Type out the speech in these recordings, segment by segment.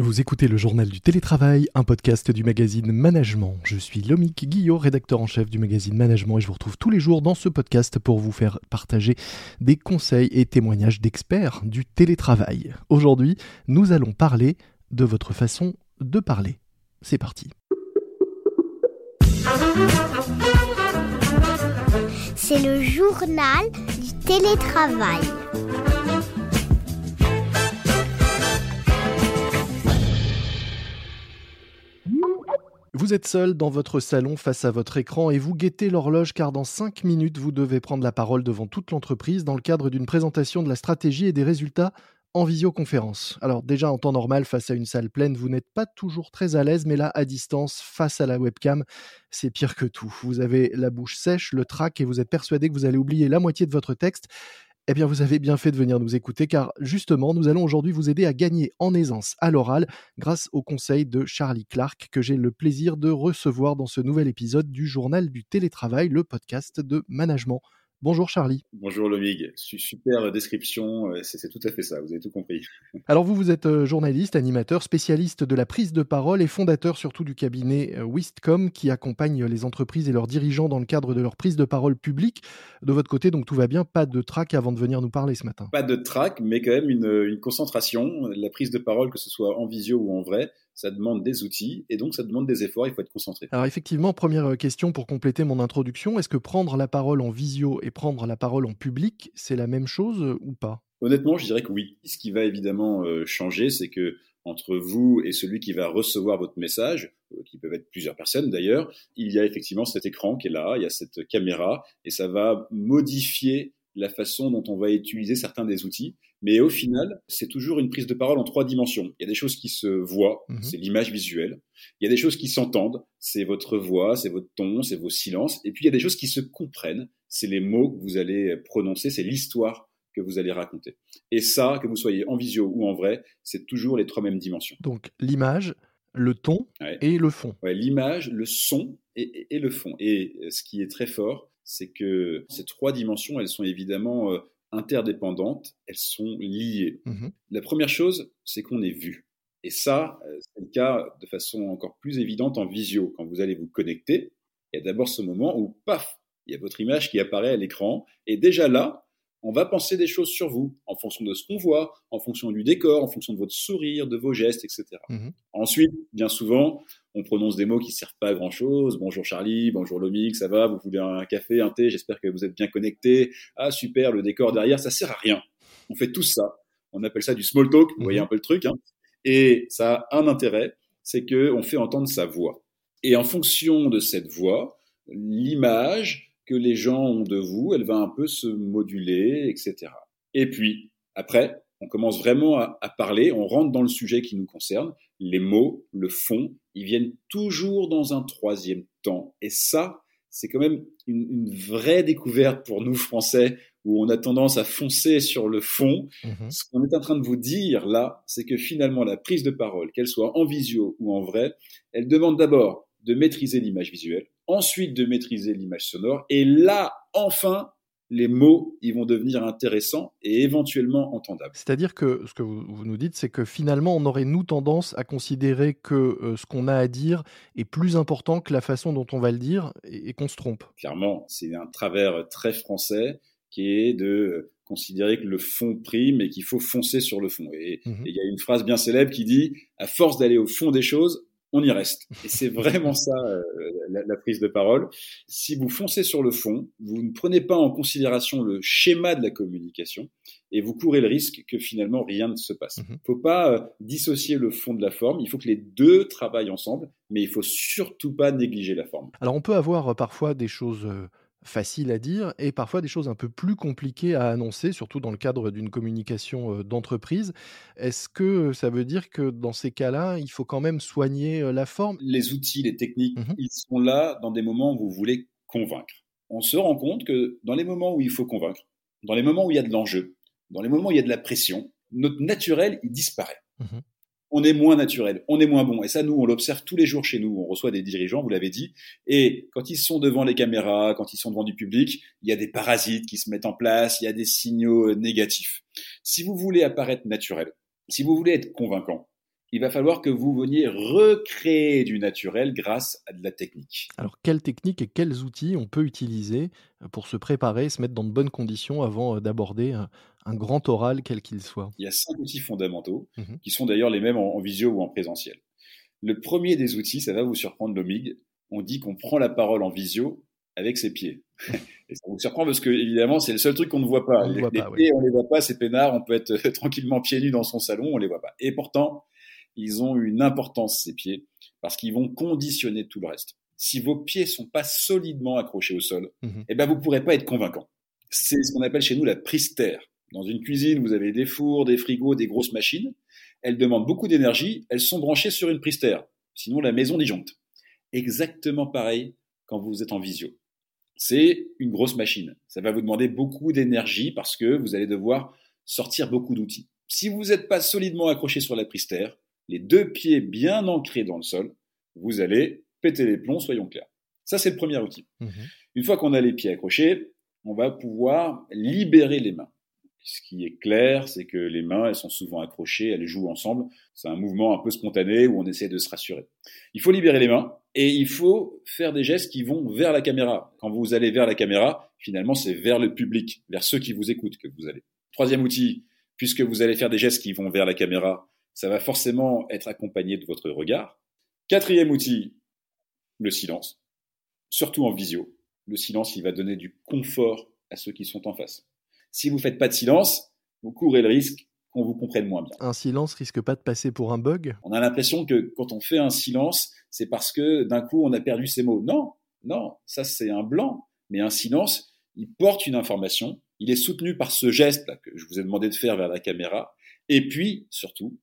Vous écoutez le journal du télétravail, un podcast du magazine Management. Je suis Lomique Guillot, rédacteur en chef du magazine Management et je vous retrouve tous les jours dans ce podcast pour vous faire partager des conseils et témoignages d'experts du télétravail. Aujourd'hui, nous allons parler de votre façon de parler. C'est parti. C'est le journal du télétravail. Vous êtes seul dans votre salon face à votre écran et vous guettez l'horloge car dans 5 minutes vous devez prendre la parole devant toute l'entreprise dans le cadre d'une présentation de la stratégie et des résultats en visioconférence. Alors déjà en temps normal face à une salle pleine, vous n'êtes pas toujours très à l'aise, mais là à distance, face à la webcam, c'est pire que tout. Vous avez la bouche sèche, le trac et vous êtes persuadé que vous allez oublier la moitié de votre texte eh bien, vous avez bien fait de venir nous écouter car justement, nous allons aujourd'hui vous aider à gagner en aisance à l'oral grâce au conseil de Charlie Clark que j'ai le plaisir de recevoir dans ce nouvel épisode du Journal du télétravail, le podcast de management. Bonjour Charlie. Bonjour Lomig, super description, euh, c'est tout à fait ça, vous avez tout compris. Alors vous, vous êtes euh, journaliste, animateur, spécialiste de la prise de parole et fondateur surtout du cabinet euh, Wistcom qui accompagne les entreprises et leurs dirigeants dans le cadre de leur prise de parole publique. De votre côté, donc tout va bien, pas de trac avant de venir nous parler ce matin. Pas de trac, mais quand même une, une concentration, la prise de parole, que ce soit en visio ou en vrai, ça demande des outils et donc ça demande des efforts, il faut être concentré. Alors effectivement, première euh, question pour compléter mon introduction, est-ce que prendre la parole en visio et prendre la parole en public, c'est la même chose euh, ou pas? Honnêtement, je dirais que oui. Ce qui va évidemment euh, changer, c'est que entre vous et celui qui va recevoir votre message, qui peuvent être plusieurs personnes d'ailleurs, il y a effectivement cet écran qui est là, il y a cette caméra, et ça va modifier la façon dont on va utiliser certains des outils. Mais au final, c'est toujours une prise de parole en trois dimensions. Il y a des choses qui se voient, mhm. c'est l'image visuelle. Il y a des choses qui s'entendent, c'est votre voix, c'est votre ton, c'est vos silences. Et puis il y a des choses qui se comprennent, c'est les mots que vous allez prononcer, c'est l'histoire que vous allez raconter. Et ça, que vous soyez en visio ou en vrai, c'est toujours les trois mêmes dimensions. Donc l'image, le ton et le fond. Ouais, l'image, le son et, et, le fond. Et ce qui est très fort, c'est que ces trois dimensions, elles sont évidemment euh, interdépendantes, elles sont liées. Mmh La première chose, c'est qu'on est vu. Et ça, euh, c'est le cas de façon encore plus évidente en visio. Quand vous allez vous connecter, il y a d'abord ce moment où, paf, il y a votre image qui apparaît à l'écran. Et déjà là, on va penser des choses sur vous, en fonction de ce qu'on voit, en fonction du décor, en fonction de votre sourire, de vos gestes, etc. Mmh Ensuite, bien souvent, on prononce des mots qui servent pas à grand chose. Bonjour Charlie, bonjour Lomix, ça va? Vous voulez un café, un thé? J'espère que vous êtes bien connecté. Ah super, le décor derrière, ça sert à rien. On fait tout ça. On appelle ça du small talk. Vous voyez mhm. un peu le truc. Hein Et ça a un intérêt, c'est que on fait entendre sa voix. Et en fonction de cette voix, l'image que les gens ont de vous, elle va un peu se moduler, etc. Et puis après, on commence vraiment à, parler, on rentre dans le sujet qui nous concerne, les mots, le fond, ils viennent toujours dans un troisième temps. Et ça, c'est quand même une, vraie découverte pour nous Français, où on a tendance à foncer sur le fond. Mhm. Ce qu'on est en train de vous dire là, c'est que finalement, la prise de parole, qu'elle soit en visio ou en vrai, elle demande d'abord de maîtriser l'image visuelle, ensuite de maîtriser l'image sonore, et là, enfin, les mots, ils vont devenir intéressants et éventuellement entendables. C'est-à-dire que ce que vous, nous dites, c'est que finalement, on aurait, nous, tendance à considérer que euh, ce qu'on a à dire est plus important que la façon dont on va le dire et, qu'on se trompe. Clairement, c'est un travers très français qui est de considérer que le fond prime et qu'il faut foncer sur le fond. Et mmh il y a une phrase bien célèbre qui dit, à force d'aller au fond des choses, on y reste. Et c'est vraiment ça euh, la, prise de parole. Si vous foncez sur le fond, vous ne prenez pas en considération le schéma de la communication et vous courez le risque que finalement rien ne se passe. Il mhm. ne faut pas euh, dissocier le fond de la forme, il faut que les deux travaillent ensemble, mais il faut surtout pas négliger la forme. Alors on peut avoir euh, parfois des choses facile à dire et parfois des choses un peu plus compliquées à annoncer, surtout dans le cadre d'une communication d'entreprise. Est-ce que ça veut dire que dans ces cas-là, il faut quand même soigner la forme? Les outils, les techniques, mmh ils sont là dans des moments où vous voulez convaincre. On se rend compte que dans les moments où il faut convaincre, dans les moments où il y a de l'enjeu, dans les moments où il y a de la pression, notre naturel, il disparaît. Mmh on est moins naturel, on est moins bon. Et ça, nous, on l'observe tous les jours chez nous. On reçoit des dirigeants, vous l'avez dit. Et quand ils sont devant les caméras, quand ils sont devant du public, il y a des parasites qui se mettent en place, il y a des signaux euh, négatifs. Si vous voulez apparaître naturel, si vous voulez être convaincant, il va falloir que vous veniez recréer du naturel grâce à de la technique. Alors, quelles techniques et quels outils on peut utiliser euh, pour se préparer, se mettre dans de bonnes conditions avant euh, d'aborder un, grand oral, quel qu'il soit? Il y a cinq outils fondamentaux, mmh qui sont d'ailleurs les mêmes en, visio ou en présentiel. Le premier des outils, ça va vous surprendre, l'OMIG. On dit qu'on prend la parole en visio avec ses pieds. Et ça vous surprend parce que, évidemment, c'est le seul truc qu'on ne voit pas. les, pieds, on les voit pas, c'est peinard, on peut être tranquillement pieds nus dans son salon, on les voit pas. Et pourtant, ils ont une importance, ces pieds, parce qu'ils vont conditionner tout le reste. Si vos pieds sont pas solidement accrochés au sol, mmh eh ben, vous pourrez pas être convaincant. C'est ce qu'on appelle chez nous la prise terre. Dans une cuisine, vous avez des fours, des frigos, des grosses machines. Elles demandent beaucoup d'énergie, elles sont branchées sur une prise terre. Sinon, la maison disjoncte. Exactement pareil quand vous êtes en visio. C'est une grosse machine. Ça va vous demander beaucoup d'énergie parce que vous allez devoir sortir beaucoup d'outils. Si vous n'êtes pas solidement accroché sur la prise terre, les deux pieds bien ancrés dans le sol, vous allez péter les plombs, soyons clairs. Ça, c'est le premier outil. Mhm. Une fois qu'on a les pieds accrochés, on va pouvoir libérer les mains. Ce qui est clair, c'est que les mains, elles sont souvent accrochées, elles jouent ensemble. C'est un mouvement un peu spontané où on essaie de se rassurer. Il faut libérer les mains et il faut faire des gestes qui vont vers la caméra. Quand vous allez vers la caméra, finalement, c'est vers le public, vers ceux qui vous écoutent que vous allez. Troisième outil, puisque vous allez faire des gestes qui vont vers la caméra, ça va forcément être accompagné de votre regard. Quatrième outil, le silence. Surtout en visio. Le silence, il va donner du confort à ceux qui sont en face. Si vous ne faites pas de silence, vous courez le risque qu'on vous comprenne moins bien. Un silence risque pas de passer pour un bug? On a l'impression que quand on fait un silence, c'est parce que d'un coup on a perdu ses mots. Non, non, ça c'est un blanc. Mais un silence, il porte une information, il est soutenu par ce geste là, que je vous ai demandé de faire vers la caméra, et puis surtout,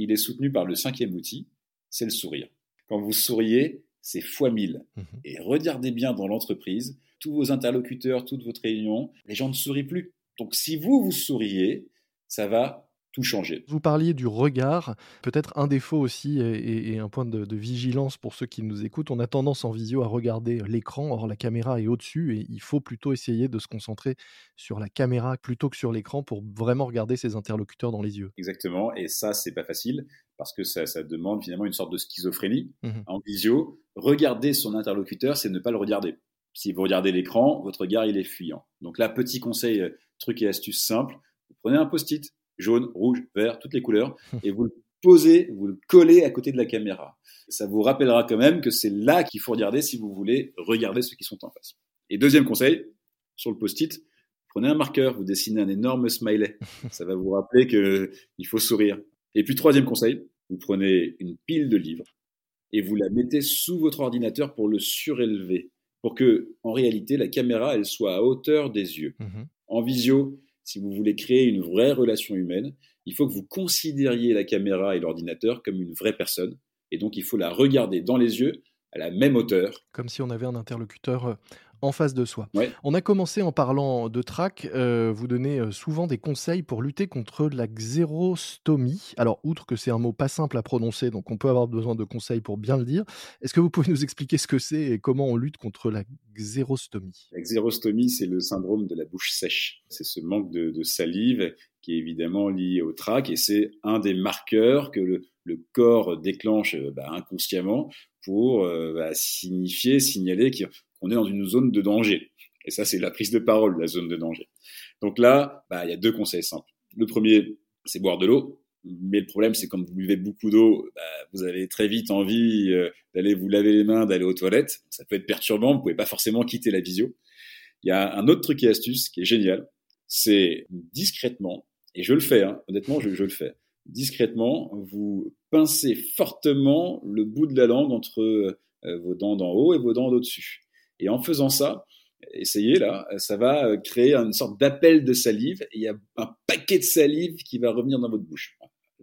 il est soutenu par le cinquième outil, c'est le sourire. Quand vous souriez, c'est fois mille. Mhm. Et regardez bien dans l'entreprise, tous vos interlocuteurs, toute votre réunion, les gens ne sourient plus. Donc si vous, vous souriez, ça va tout changer. Vous parliez du regard, peut-être un défaut aussi et, un point de, vigilance pour ceux qui nous écoutent. On a tendance en visio à regarder l'écran, or la caméra est au-dessus et il faut plutôt essayer de se concentrer sur la caméra plutôt que sur l'écran pour vraiment regarder ses interlocuteurs dans les yeux. Exactement, et ça c'est pas facile parce que ça, demande finalement une sorte de schizophrénie. Mmh en visio, regarder son interlocuteur, c'est ne pas le regarder. Si vous regardez l'écran, votre regard il est fuyant. Donc là, petit conseil, euh, truc et astuce simple, vous prenez un post-it, jaune, rouge, vert, toutes les couleurs, et vous le posez, vous le collez à côté de la caméra. Ça vous rappellera quand même que c'est là qu'il faut regarder si vous voulez regarder ceux qui sont en face. Et deuxième conseil, sur le post-it, prenez un marqueur, vous dessinez un énorme smiley. Ça va vous rappeler qu'il faut sourire. Et puis troisième conseil, vous prenez une pile de livres et vous la mettez sous votre ordinateur pour le surélever, pour que, en réalité, la caméra, elle soit à hauteur des yeux. Mhm. En visio, si vous voulez créer une vraie relation humaine, il faut que vous considériez la caméra et l'ordinateur comme une vraie personne. Et donc, il faut la regarder dans les yeux à la même hauteur. Comme si on avait un interlocuteur euh, en face de soi. On a commencé en parlant de trac. Euh, vous donnez euh, souvent des conseils pour lutter contre la xérostomie. Alors, outre que c'est un mot pas simple à prononcer, donc on peut avoir besoin de conseils pour bien le dire, est-ce que vous pouvez nous expliquer ce que c'est et comment on lutte contre la xérostomie? La xérostomie, c'est le syndrome de la bouche sèche. C'est ce manque de, salive qui est évidemment lié au trac et c'est un des marqueurs que le, corps déclenche euh, bah, inconsciemment pour bah, signifier, signaler qu'il on est dans une zone de danger. Et ça, c'est la prise de parole, la zone de danger. Donc là, bah, il y a deux conseils simples. Le premier, c'est boire de l'eau. Mais le problème, c'est quand vous buvez beaucoup d'eau, bah, vous avez très vite envie euh, d'aller vous laver les mains, d'aller aux toilettes. Ça peut être perturbant, vous pouvez pas forcément quitter la visio. Il y a un autre truc et astuce qui est génial, c'est discrètement, et je le fais, hein, honnêtement, je, le fais, discrètement, vous pincez fortement le bout de la langue entre euh, vos dents d'en haut et vos dents d'au-dessus. Et en faisant ça, essayez là, ça va créer une sorte d'appel de salive. Et il y a un paquet de salive qui va revenir dans votre bouche.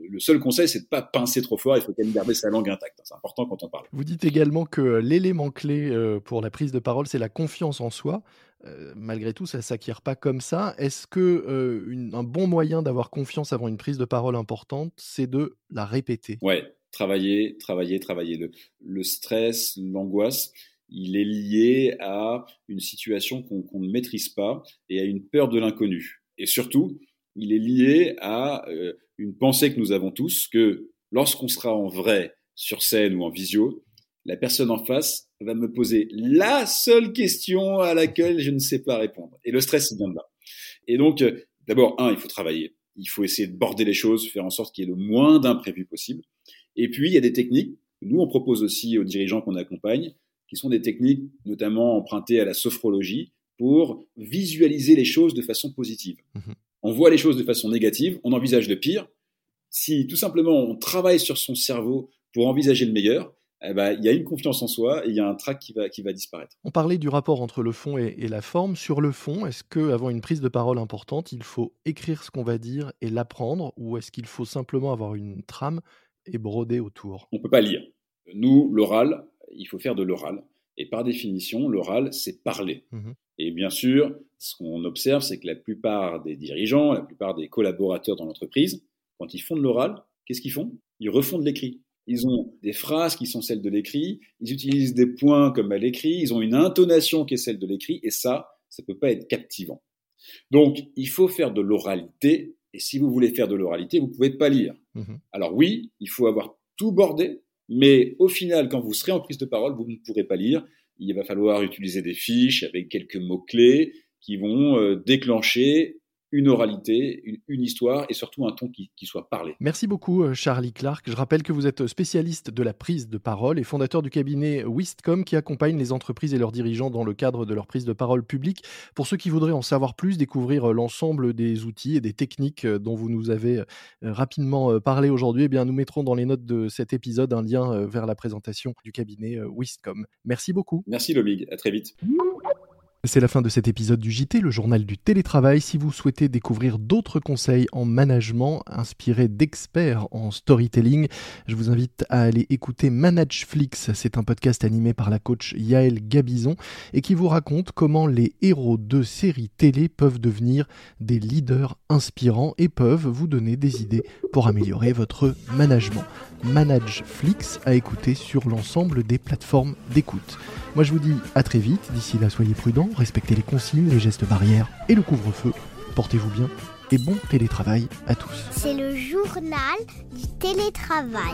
Le seul conseil, c'est de pas pincer trop fort. Il faut quand même garder sa langue intacte. C'est important quand on parle. Vous dites également que l'élément clé euh, pour la prise de parole, c'est la confiance en soi. Euh, malgré tout, ça s'acquiert pas comme ça. Est-ce que euh, un bon moyen d'avoir confiance avant une prise de parole importante, c'est de la répéter? Ouais, travailler, travailler, travailler. Le, le stress, l'angoisse, il est lié à une situation qu'on ne maîtrise pas et à une peur de l'inconnu. Et surtout, il est lié à euh, une pensée que nous avons tous que lorsqu'on sera en vrai sur scène ou en visio, la personne en face va me poser la seule question à laquelle je ne sais pas répondre. Et le stress, il vient de là. Et donc, euh, d'abord, un, il faut travailler. Il faut essayer de border les choses, faire en sorte qu'il y ait le moins d'imprévus possible. Et puis, il y a des techniques. Nous, on propose aussi aux dirigeants qu'on accompagne, qui sont des techniques notamment empruntées à la sophrologie pour visualiser les choses de façon positive. Mhm. On voit les choses de façon négative, on envisage le pire. Si tout simplement on travaille sur son cerveau pour envisager le meilleur, eh ben, il y a une confiance en soi et il y a un trac qui va, qui va disparaître. On parlait du rapport entre le fond et, la forme. Sur le fond, est-ce qu'avant une prise de parole importante, il faut écrire ce qu'on va dire et l'apprendre ou est-ce qu'il faut simplement avoir une trame et broder autour? On ne peut pas lire. Nous, l'oral, il faut faire de l'oral. Et par définition, l'oral, c'est parler. Mmh et bien sûr, ce qu'on observe, c'est que la plupart des dirigeants, la plupart des collaborateurs dans l'entreprise, quand ils font de l'oral, qu'est-ce qu'ils font? Ils refont de l'écrit. Ils ont des phrases qui sont celles de l'écrit, ils utilisent des points comme à l'écrit, ils ont une intonation qui est celle de l'écrit, et ça, ça ne peut pas être captivant. Donc, il faut faire de l'oralité, et si vous voulez faire de l'oralité, vous ne pouvez pas lire. Mmh Alors oui, il faut avoir tout bordé, mais au final, quand vous serez en prise de parole, vous ne pourrez pas lire. Il va falloir utiliser des fiches avec quelques mots-clés qui vont euh, déclencher une oralité, une, histoire et surtout un ton qui, soit parlé. Merci beaucoup euh, Charlie Clark. Je rappelle que vous êtes spécialiste de la prise de parole et fondateur du cabinet Wistcom qui accompagne les entreprises et leurs dirigeants dans le cadre de leur prise de parole publique. Pour ceux qui voudraient en savoir plus, découvrir euh, l'ensemble des outils et des techniques euh, dont vous nous avez rapidement parlé aujourd'hui, eh bien nous mettrons dans les notes de cet épisode un lien vers la présentation du cabinet Wistcom. Merci beaucoup. Merci Lomig, à très vite. C'est la fin de cet épisode du JT, le journal du télétravail. Si vous souhaitez découvrir d'autres conseils en management inspirés d'experts en storytelling, je vous invite à aller écouter Manageflix. C'est un podcast animé par la coach Yael Gabizon et qui vous raconte comment les héros de séries télé peuvent devenir des leaders inspirants et peuvent vous donner des idées pour améliorer votre management. Manageflix à écouter sur l'ensemble des plateformes d'écoute. Moi je vous dis à très vite, d'ici là soyez prudents, respectez les consignes, les gestes barrières et le couvre-feu. Portez-vous bien et bon télétravail à tous. C'est le journal du télétravail.